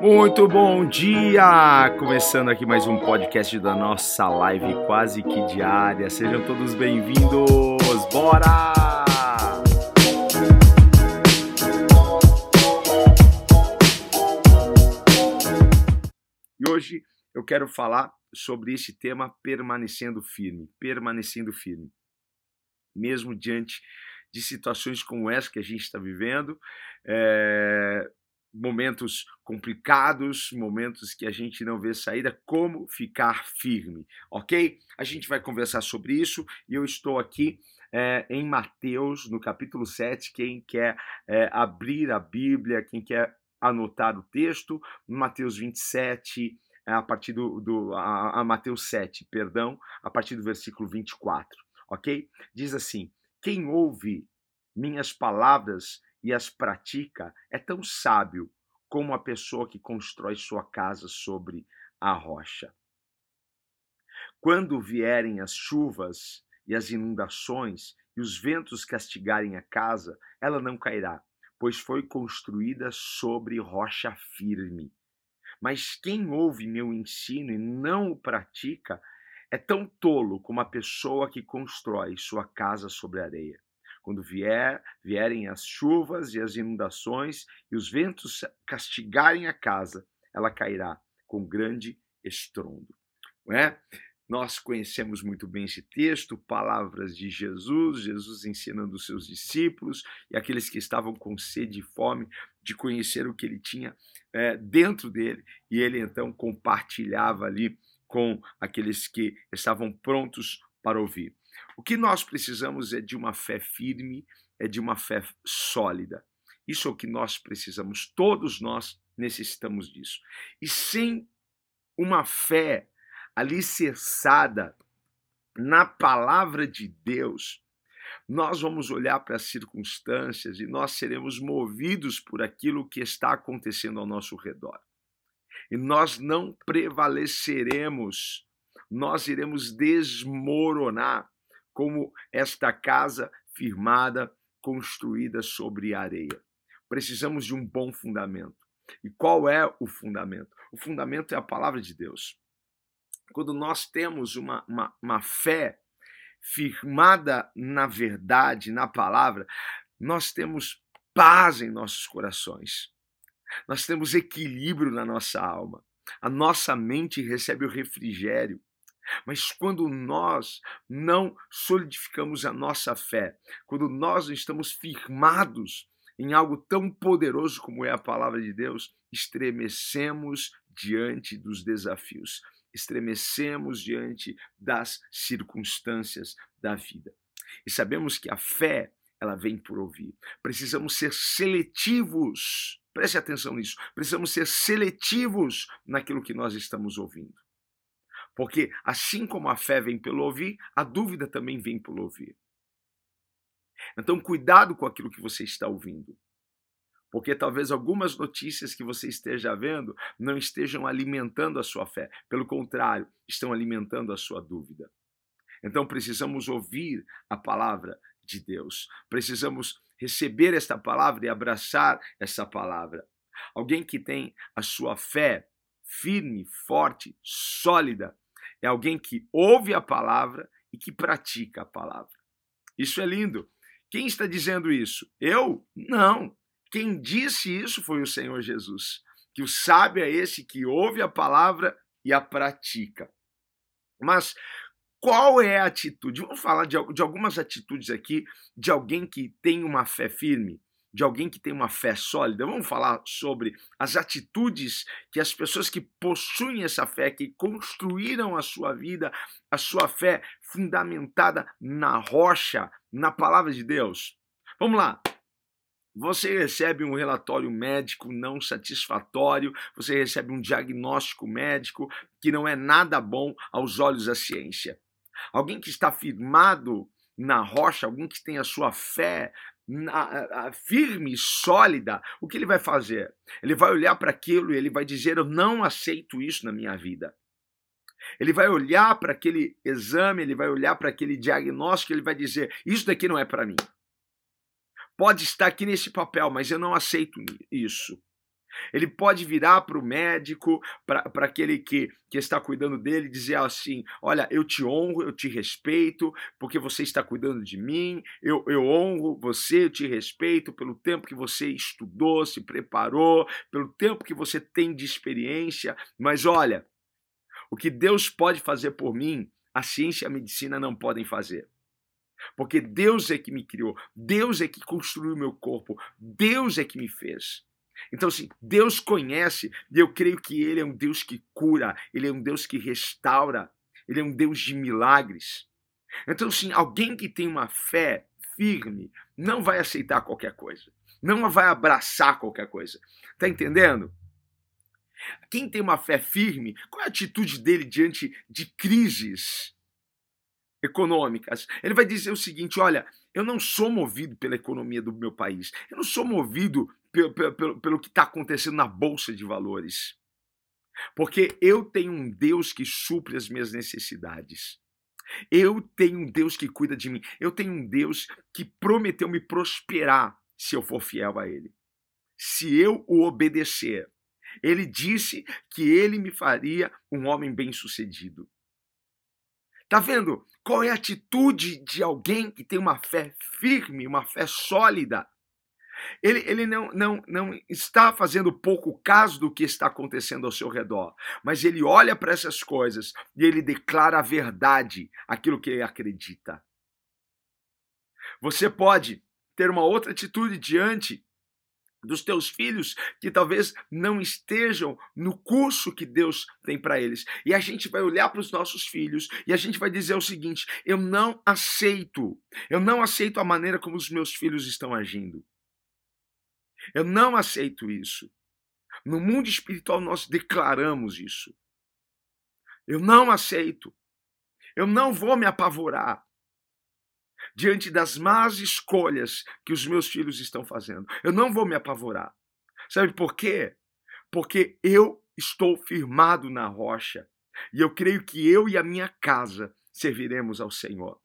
Muito bom dia! Começando aqui mais um podcast da nossa live quase que diária. Sejam todos bem-vindos! Bora! E hoje eu quero falar sobre esse tema permanecendo firme, permanecendo firme. Mesmo diante de situações como essa que a gente está vivendo, é, momentos complicados, momentos que a gente não vê saída, como ficar firme, ok? A gente vai conversar sobre isso e eu estou aqui é, em Mateus, no capítulo 7. Quem quer é, abrir a Bíblia, quem quer anotar o texto, Mateus 27, é, a partir do, do a, a Mateus 7, perdão, a partir do versículo 24, ok? Diz assim: Quem ouve minhas palavras e as pratica, é tão sábio como a pessoa que constrói sua casa sobre a rocha. Quando vierem as chuvas e as inundações e os ventos castigarem a casa, ela não cairá, pois foi construída sobre rocha firme. Mas quem ouve meu ensino e não o pratica é tão tolo como a pessoa que constrói sua casa sobre areia. Quando vier, vierem as chuvas e as inundações e os ventos castigarem a casa, ela cairá com grande estrondo. Não é? Nós conhecemos muito bem esse texto, palavras de Jesus, Jesus ensinando os seus discípulos e aqueles que estavam com sede e fome de conhecer o que ele tinha é, dentro dele, e ele então compartilhava ali com aqueles que estavam prontos para ouvir. O que nós precisamos é de uma fé firme, é de uma fé sólida. Isso é o que nós precisamos, todos nós necessitamos disso. E sem uma fé alicerçada na palavra de Deus, nós vamos olhar para as circunstâncias e nós seremos movidos por aquilo que está acontecendo ao nosso redor. E nós não prevaleceremos, nós iremos desmoronar como esta casa firmada, construída sobre areia. Precisamos de um bom fundamento. E qual é o fundamento? O fundamento é a palavra de Deus. Quando nós temos uma, uma, uma fé firmada na verdade, na palavra, nós temos paz em nossos corações. Nós temos equilíbrio na nossa alma. A nossa mente recebe o refrigério. Mas quando nós não solidificamos a nossa fé, quando nós estamos firmados em algo tão poderoso como é a palavra de Deus, estremecemos diante dos desafios, estremecemos diante das circunstâncias da vida. E sabemos que a fé, ela vem por ouvir. Precisamos ser seletivos. Preste atenção nisso. Precisamos ser seletivos naquilo que nós estamos ouvindo. Porque assim como a fé vem pelo ouvir, a dúvida também vem pelo ouvir. Então, cuidado com aquilo que você está ouvindo. Porque talvez algumas notícias que você esteja vendo não estejam alimentando a sua fé. Pelo contrário, estão alimentando a sua dúvida. Então, precisamos ouvir a palavra de Deus. Precisamos receber esta palavra e abraçar essa palavra. Alguém que tem a sua fé firme, forte, sólida, é alguém que ouve a palavra e que pratica a palavra. Isso é lindo. Quem está dizendo isso? Eu? Não. Quem disse isso foi o Senhor Jesus. Que o sábio é esse que ouve a palavra e a pratica. Mas qual é a atitude? Vamos falar de, de algumas atitudes aqui de alguém que tem uma fé firme de alguém que tem uma fé sólida. Vamos falar sobre as atitudes que as pessoas que possuem essa fé, que construíram a sua vida, a sua fé fundamentada na rocha, na palavra de Deus. Vamos lá. Você recebe um relatório médico não satisfatório, você recebe um diagnóstico médico que não é nada bom aos olhos da ciência. Alguém que está firmado na rocha, alguém que tem a sua fé na, firme e sólida, o que ele vai fazer? Ele vai olhar para aquilo e ele vai dizer: Eu não aceito isso na minha vida. Ele vai olhar para aquele exame, ele vai olhar para aquele diagnóstico, ele vai dizer: Isso daqui não é para mim. pode estar aqui nesse papel, mas eu não aceito isso. Ele pode virar para o médico, para aquele que, que está cuidando dele, dizer assim: Olha, eu te honro, eu te respeito, porque você está cuidando de mim, eu, eu honro você, eu te respeito pelo tempo que você estudou, se preparou, pelo tempo que você tem de experiência, mas olha, o que Deus pode fazer por mim, a ciência e a medicina não podem fazer. Porque Deus é que me criou, Deus é que construiu meu corpo, Deus é que me fez. Então, assim, Deus conhece, e eu creio que Ele é um Deus que cura, Ele é um Deus que restaura, Ele é um Deus de milagres. Então, assim, alguém que tem uma fé firme não vai aceitar qualquer coisa, não vai abraçar qualquer coisa. Tá entendendo? Quem tem uma fé firme, qual é a atitude dele diante de crises econômicas? Ele vai dizer o seguinte: olha, eu não sou movido pela economia do meu país, eu não sou movido pelo, pelo, pelo que está acontecendo na bolsa de valores. Porque eu tenho um Deus que supre as minhas necessidades. Eu tenho um Deus que cuida de mim. Eu tenho um Deus que prometeu me prosperar se eu for fiel a Ele. Se eu o obedecer. Ele disse que ele me faria um homem bem-sucedido. Tá vendo? Qual é a atitude de alguém que tem uma fé firme, uma fé sólida? Ele, ele não, não, não está fazendo pouco caso do que está acontecendo ao seu redor, mas ele olha para essas coisas e ele declara a verdade, aquilo que ele acredita. Você pode ter uma outra atitude diante dos teus filhos que talvez não estejam no curso que Deus tem para eles. E a gente vai olhar para os nossos filhos e a gente vai dizer o seguinte: eu não aceito, eu não aceito a maneira como os meus filhos estão agindo. Eu não aceito isso. No mundo espiritual nós declaramos isso. Eu não aceito. Eu não vou me apavorar diante das más escolhas que os meus filhos estão fazendo. Eu não vou me apavorar. Sabe por quê? Porque eu estou firmado na rocha e eu creio que eu e a minha casa serviremos ao Senhor.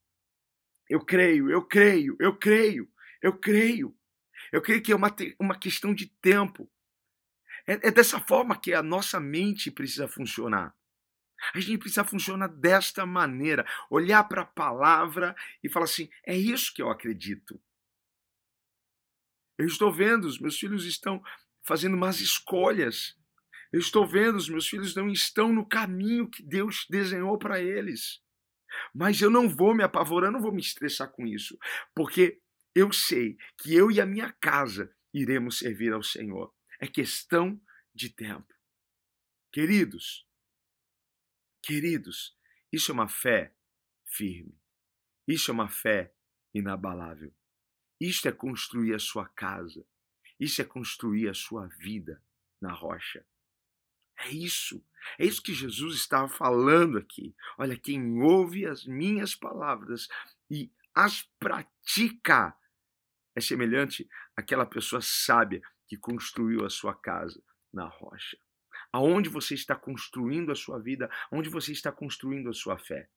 Eu creio, eu creio, eu creio, eu creio. Eu creio que é uma, uma questão de tempo. É, é dessa forma que a nossa mente precisa funcionar. A gente precisa funcionar desta maneira, olhar para a palavra e falar assim: é isso que eu acredito. Eu estou vendo, os meus filhos estão fazendo más escolhas. Eu estou vendo, os meus filhos não estão no caminho que Deus desenhou para eles. Mas eu não vou me apavorar, não vou me estressar com isso, porque eu sei que eu e a minha casa iremos servir ao Senhor. É questão de tempo. Queridos, queridos, isso é uma fé firme. Isso é uma fé inabalável. Isto é construir a sua casa. Isso é construir a sua vida na rocha. É isso. É isso que Jesus estava falando aqui. Olha, quem ouve as minhas palavras e as pratica é semelhante àquela pessoa sábia que construiu a sua casa na rocha. Aonde você está construindo a sua vida, onde você está construindo a sua fé?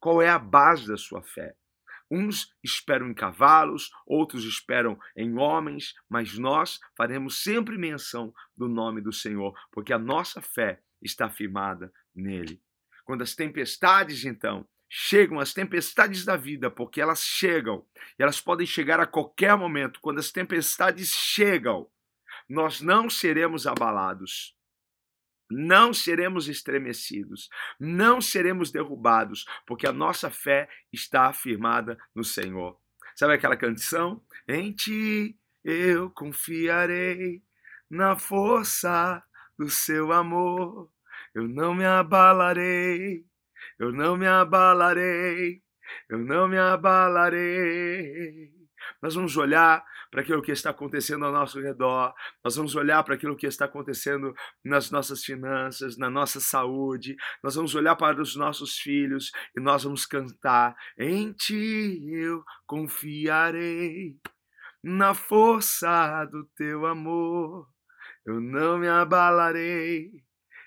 Qual é a base da sua fé? Uns esperam em cavalos, outros esperam em homens, mas nós faremos sempre menção do nome do Senhor, porque a nossa fé está firmada nele. Quando as tempestades, então, chegam as tempestades da vida, porque elas chegam, elas podem chegar a qualquer momento. Quando as tempestades chegam, nós não seremos abalados. Não seremos estremecidos, não seremos derrubados, porque a nossa fé está afirmada no Senhor. Sabe aquela canção? Em ti eu confiarei, na força do seu amor, eu não me abalarei eu não me abalarei, eu não me abalarei. Nós vamos olhar para aquilo que está acontecendo ao nosso redor, nós vamos olhar para aquilo que está acontecendo nas nossas finanças, na nossa saúde, nós vamos olhar para os nossos filhos e nós vamos cantar: Em ti eu confiarei, na força do teu amor, eu não me abalarei,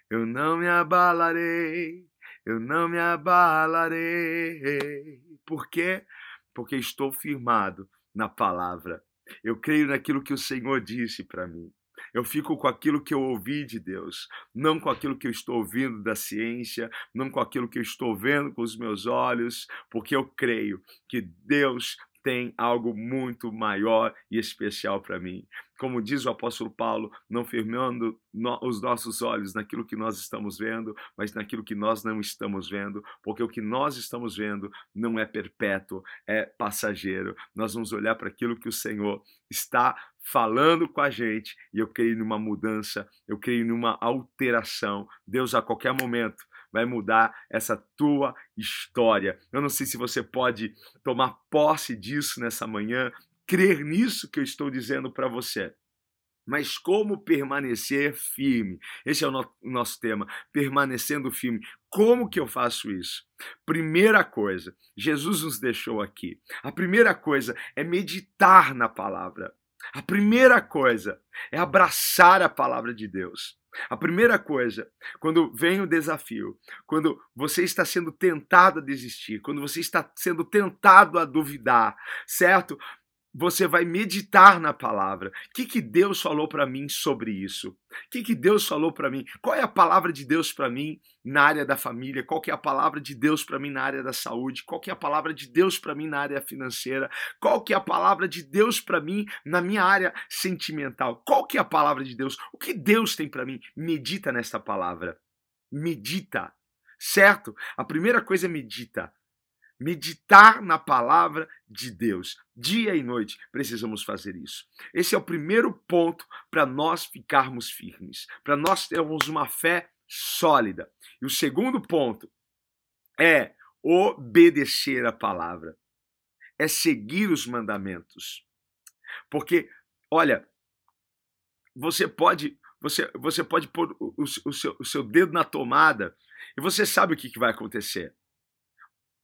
eu não me abalarei eu não me abalarei. Por quê? Porque estou firmado na palavra. Eu creio naquilo que o Senhor disse para mim. Eu fico com aquilo que eu ouvi de Deus, não com aquilo que eu estou ouvindo da ciência, não com aquilo que eu estou vendo com os meus olhos, porque eu creio que Deus tem algo muito maior e especial para mim. Como diz o apóstolo Paulo, não firmando no, os nossos olhos naquilo que nós estamos vendo, mas naquilo que nós não estamos vendo, porque o que nós estamos vendo não é perpétuo, é passageiro. Nós vamos olhar para aquilo que o Senhor está falando com a gente e eu creio numa mudança, eu creio numa alteração. Deus, a qualquer momento, vai mudar essa tua história. Eu não sei se você pode tomar posse disso nessa manhã, crer nisso que eu estou dizendo para você. Mas como permanecer firme? Esse é o no nosso tema, permanecendo firme. Como que eu faço isso? Primeira coisa, Jesus nos deixou aqui. A primeira coisa é meditar na palavra. A primeira coisa é abraçar a palavra de Deus. A primeira coisa, quando vem o desafio, quando você está sendo tentado a desistir, quando você está sendo tentado a duvidar, certo? Você vai meditar na palavra. O que, que Deus falou para mim sobre isso? O que, que Deus falou para mim? Qual é a palavra de Deus para mim na área da família? Qual é a palavra de Deus para mim na área da saúde? Qual é a palavra de Deus para mim na área financeira? Qual é a palavra de Deus para mim na minha área sentimental? Qual é a palavra de Deus? O que Deus tem para mim? Medita nesta palavra. Medita. Certo? A primeira coisa é medita meditar na palavra de Deus. Dia e noite precisamos fazer isso. Esse é o primeiro ponto para nós ficarmos firmes, para nós termos uma fé sólida. E o segundo ponto é obedecer a palavra, é seguir os mandamentos. Porque, olha, você pode você, você pode pôr o, o, seu, o seu dedo na tomada e você sabe o que, que vai acontecer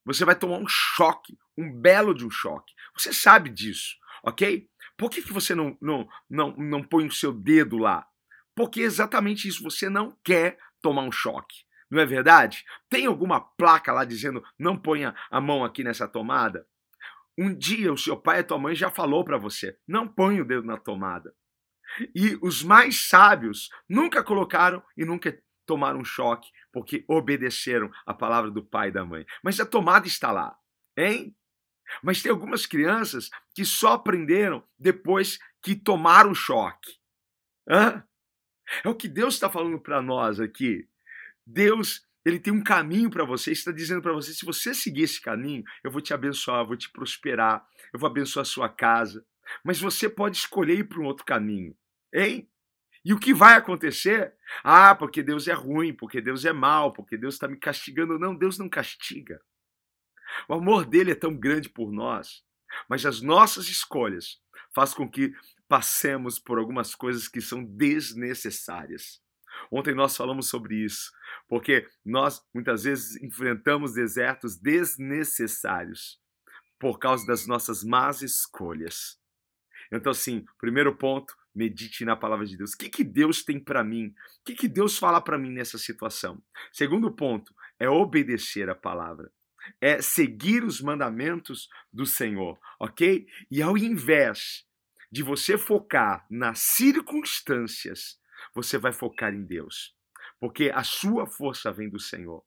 você vai tomar um choque, um belo de um choque. Você sabe disso, ok? Por que, que você não, não, não, não põe o seu dedo lá? Porque exatamente isso, você não quer tomar um choque. Não é verdade? Tem alguma placa lá dizendo não ponha a mão aqui nessa tomada? Um dia o seu pai e a tua mãe já falou para você, não ponha o dedo na tomada. E os mais sábios nunca colocaram e nunca tomaram um choque porque obedeceram a palavra do pai e da mãe. Mas a tomada está lá, hein? Mas tem algumas crianças que só aprenderam depois que tomaram um choque. Hã? É o que Deus está falando para nós aqui. Deus, ele tem um caminho para você, está dizendo para você: se você seguir esse caminho, eu vou te abençoar, vou te prosperar, eu vou abençoar a sua casa. Mas você pode escolher ir para um outro caminho, hein? E o que vai acontecer? Ah, porque Deus é ruim, porque Deus é mal, porque Deus está me castigando. Não, Deus não castiga. O amor dele é tão grande por nós, mas as nossas escolhas fazem com que passemos por algumas coisas que são desnecessárias. Ontem nós falamos sobre isso, porque nós muitas vezes enfrentamos desertos desnecessários por causa das nossas más escolhas. Então, assim, primeiro ponto, medite na palavra de Deus. O que, que Deus tem para mim? O que, que Deus fala para mim nessa situação? Segundo ponto é obedecer a palavra. É seguir os mandamentos do Senhor, ok? E ao invés de você focar nas circunstâncias, você vai focar em Deus. Porque a sua força vem do Senhor.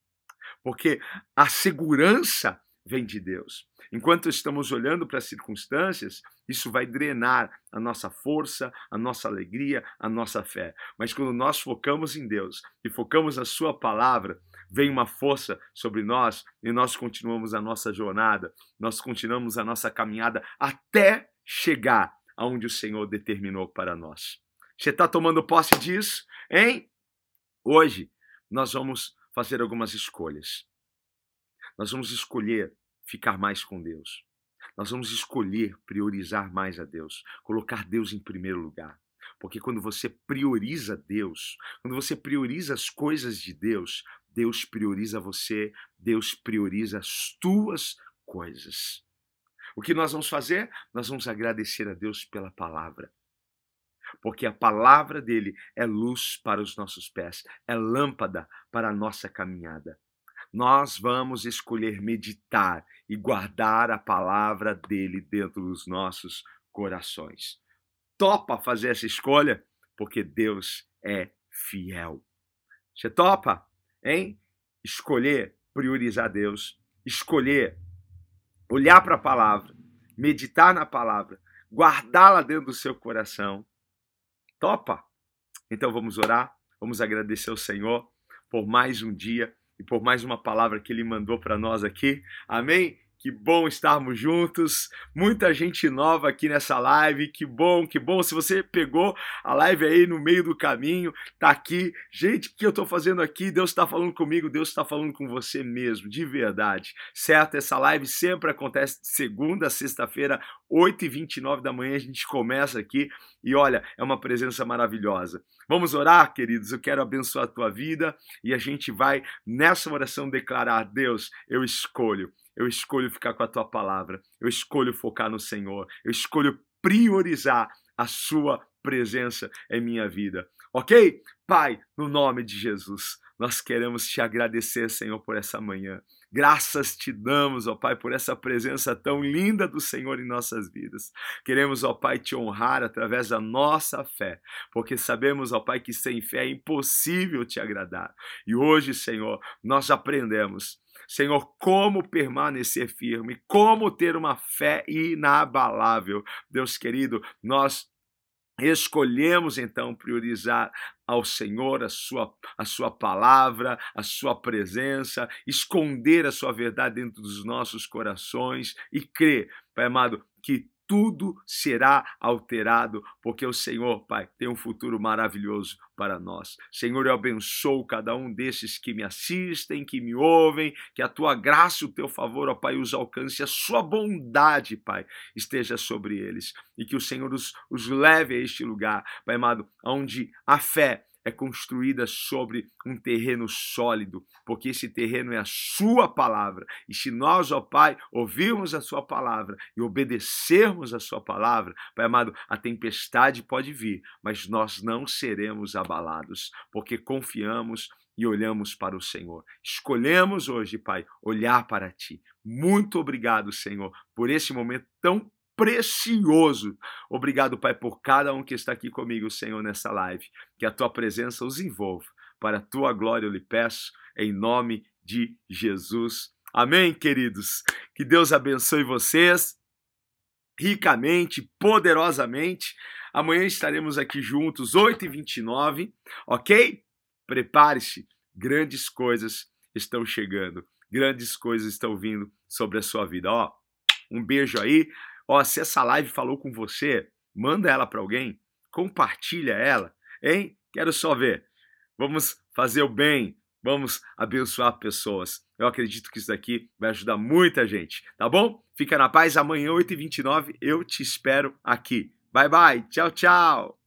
Porque a segurança vem de Deus. Enquanto estamos olhando para as circunstâncias, isso vai drenar a nossa força, a nossa alegria, a nossa fé. Mas quando nós focamos em Deus e focamos na Sua palavra, vem uma força sobre nós e nós continuamos a nossa jornada, nós continuamos a nossa caminhada até chegar aonde o Senhor determinou para nós. Você está tomando posse disso, hein? Hoje nós vamos fazer algumas escolhas. Nós vamos escolher ficar mais com Deus. Nós vamos escolher priorizar mais a Deus, colocar Deus em primeiro lugar. Porque quando você prioriza Deus, quando você prioriza as coisas de Deus, Deus prioriza você, Deus prioriza as tuas coisas. O que nós vamos fazer? Nós vamos agradecer a Deus pela palavra. Porque a palavra dele é luz para os nossos pés, é lâmpada para a nossa caminhada nós vamos escolher meditar e guardar a palavra dele dentro dos nossos corações. Topa fazer essa escolha? Porque Deus é fiel. Você topa, hein? Escolher priorizar Deus, escolher olhar para a palavra, meditar na palavra, guardá-la dentro do seu coração. Topa? Então vamos orar, vamos agradecer ao Senhor por mais um dia e por mais uma palavra que Ele mandou para nós aqui. Amém? Que bom estarmos juntos. Muita gente nova aqui nessa live. Que bom, que bom. Se você pegou a live aí no meio do caminho, tá aqui. Gente, o que eu tô fazendo aqui? Deus está falando comigo, Deus está falando com você mesmo, de verdade. Certo? Essa live sempre acontece de segunda a sexta-feira, 8h29 da manhã. A gente começa aqui e olha, é uma presença maravilhosa. Vamos orar, queridos. Eu quero abençoar a tua vida e a gente vai nessa oração declarar: Deus, eu escolho eu escolho ficar com a tua palavra, eu escolho focar no Senhor, eu escolho priorizar a sua presença em minha vida. Ok? Pai, no nome de Jesus, nós queremos te agradecer, Senhor, por essa manhã. Graças te damos, ó Pai, por essa presença tão linda do Senhor em nossas vidas. Queremos, ó Pai, te honrar através da nossa fé, porque sabemos, ó Pai, que sem fé é impossível te agradar. E hoje, Senhor, nós aprendemos Senhor, como permanecer firme, como ter uma fé inabalável. Deus querido, nós Escolhemos então priorizar ao Senhor a sua, a sua palavra, a sua presença, esconder a sua verdade dentro dos nossos corações e crer, Pai amado, que tudo será alterado, porque o Senhor, Pai, tem um futuro maravilhoso para nós. Senhor, eu abençoo cada um desses que me assistem, que me ouvem, que a tua graça, o teu favor, ó Pai, os alcance, a sua bondade, Pai, esteja sobre eles e que o Senhor os, os leve a este lugar, Pai amado, onde a fé é construída sobre um terreno sólido, porque esse terreno é a Sua palavra. E se nós, ó Pai, ouvirmos a Sua palavra e obedecermos a Sua palavra, Pai amado, a tempestade pode vir, mas nós não seremos abalados, porque confiamos e olhamos para o Senhor. Escolhemos hoje, Pai, olhar para Ti. Muito obrigado, Senhor, por esse momento tão precioso. Obrigado, Pai, por cada um que está aqui comigo, Senhor, nessa live. Que a tua presença os envolva. Para a tua glória eu lhe peço, em nome de Jesus. Amém, queridos. Que Deus abençoe vocês ricamente, poderosamente. Amanhã estaremos aqui juntos, 8h29, ok? Prepare-se, grandes coisas estão chegando, grandes coisas estão vindo sobre a sua vida. Ó, um beijo aí. Ó, se essa live falou com você, manda ela para alguém, compartilha ela, hein? Quero só ver. Vamos fazer o bem, vamos abençoar pessoas. Eu acredito que isso daqui vai ajudar muita gente, tá bom? Fica na paz, amanhã 8h29 eu te espero aqui. Bye bye, tchau, tchau!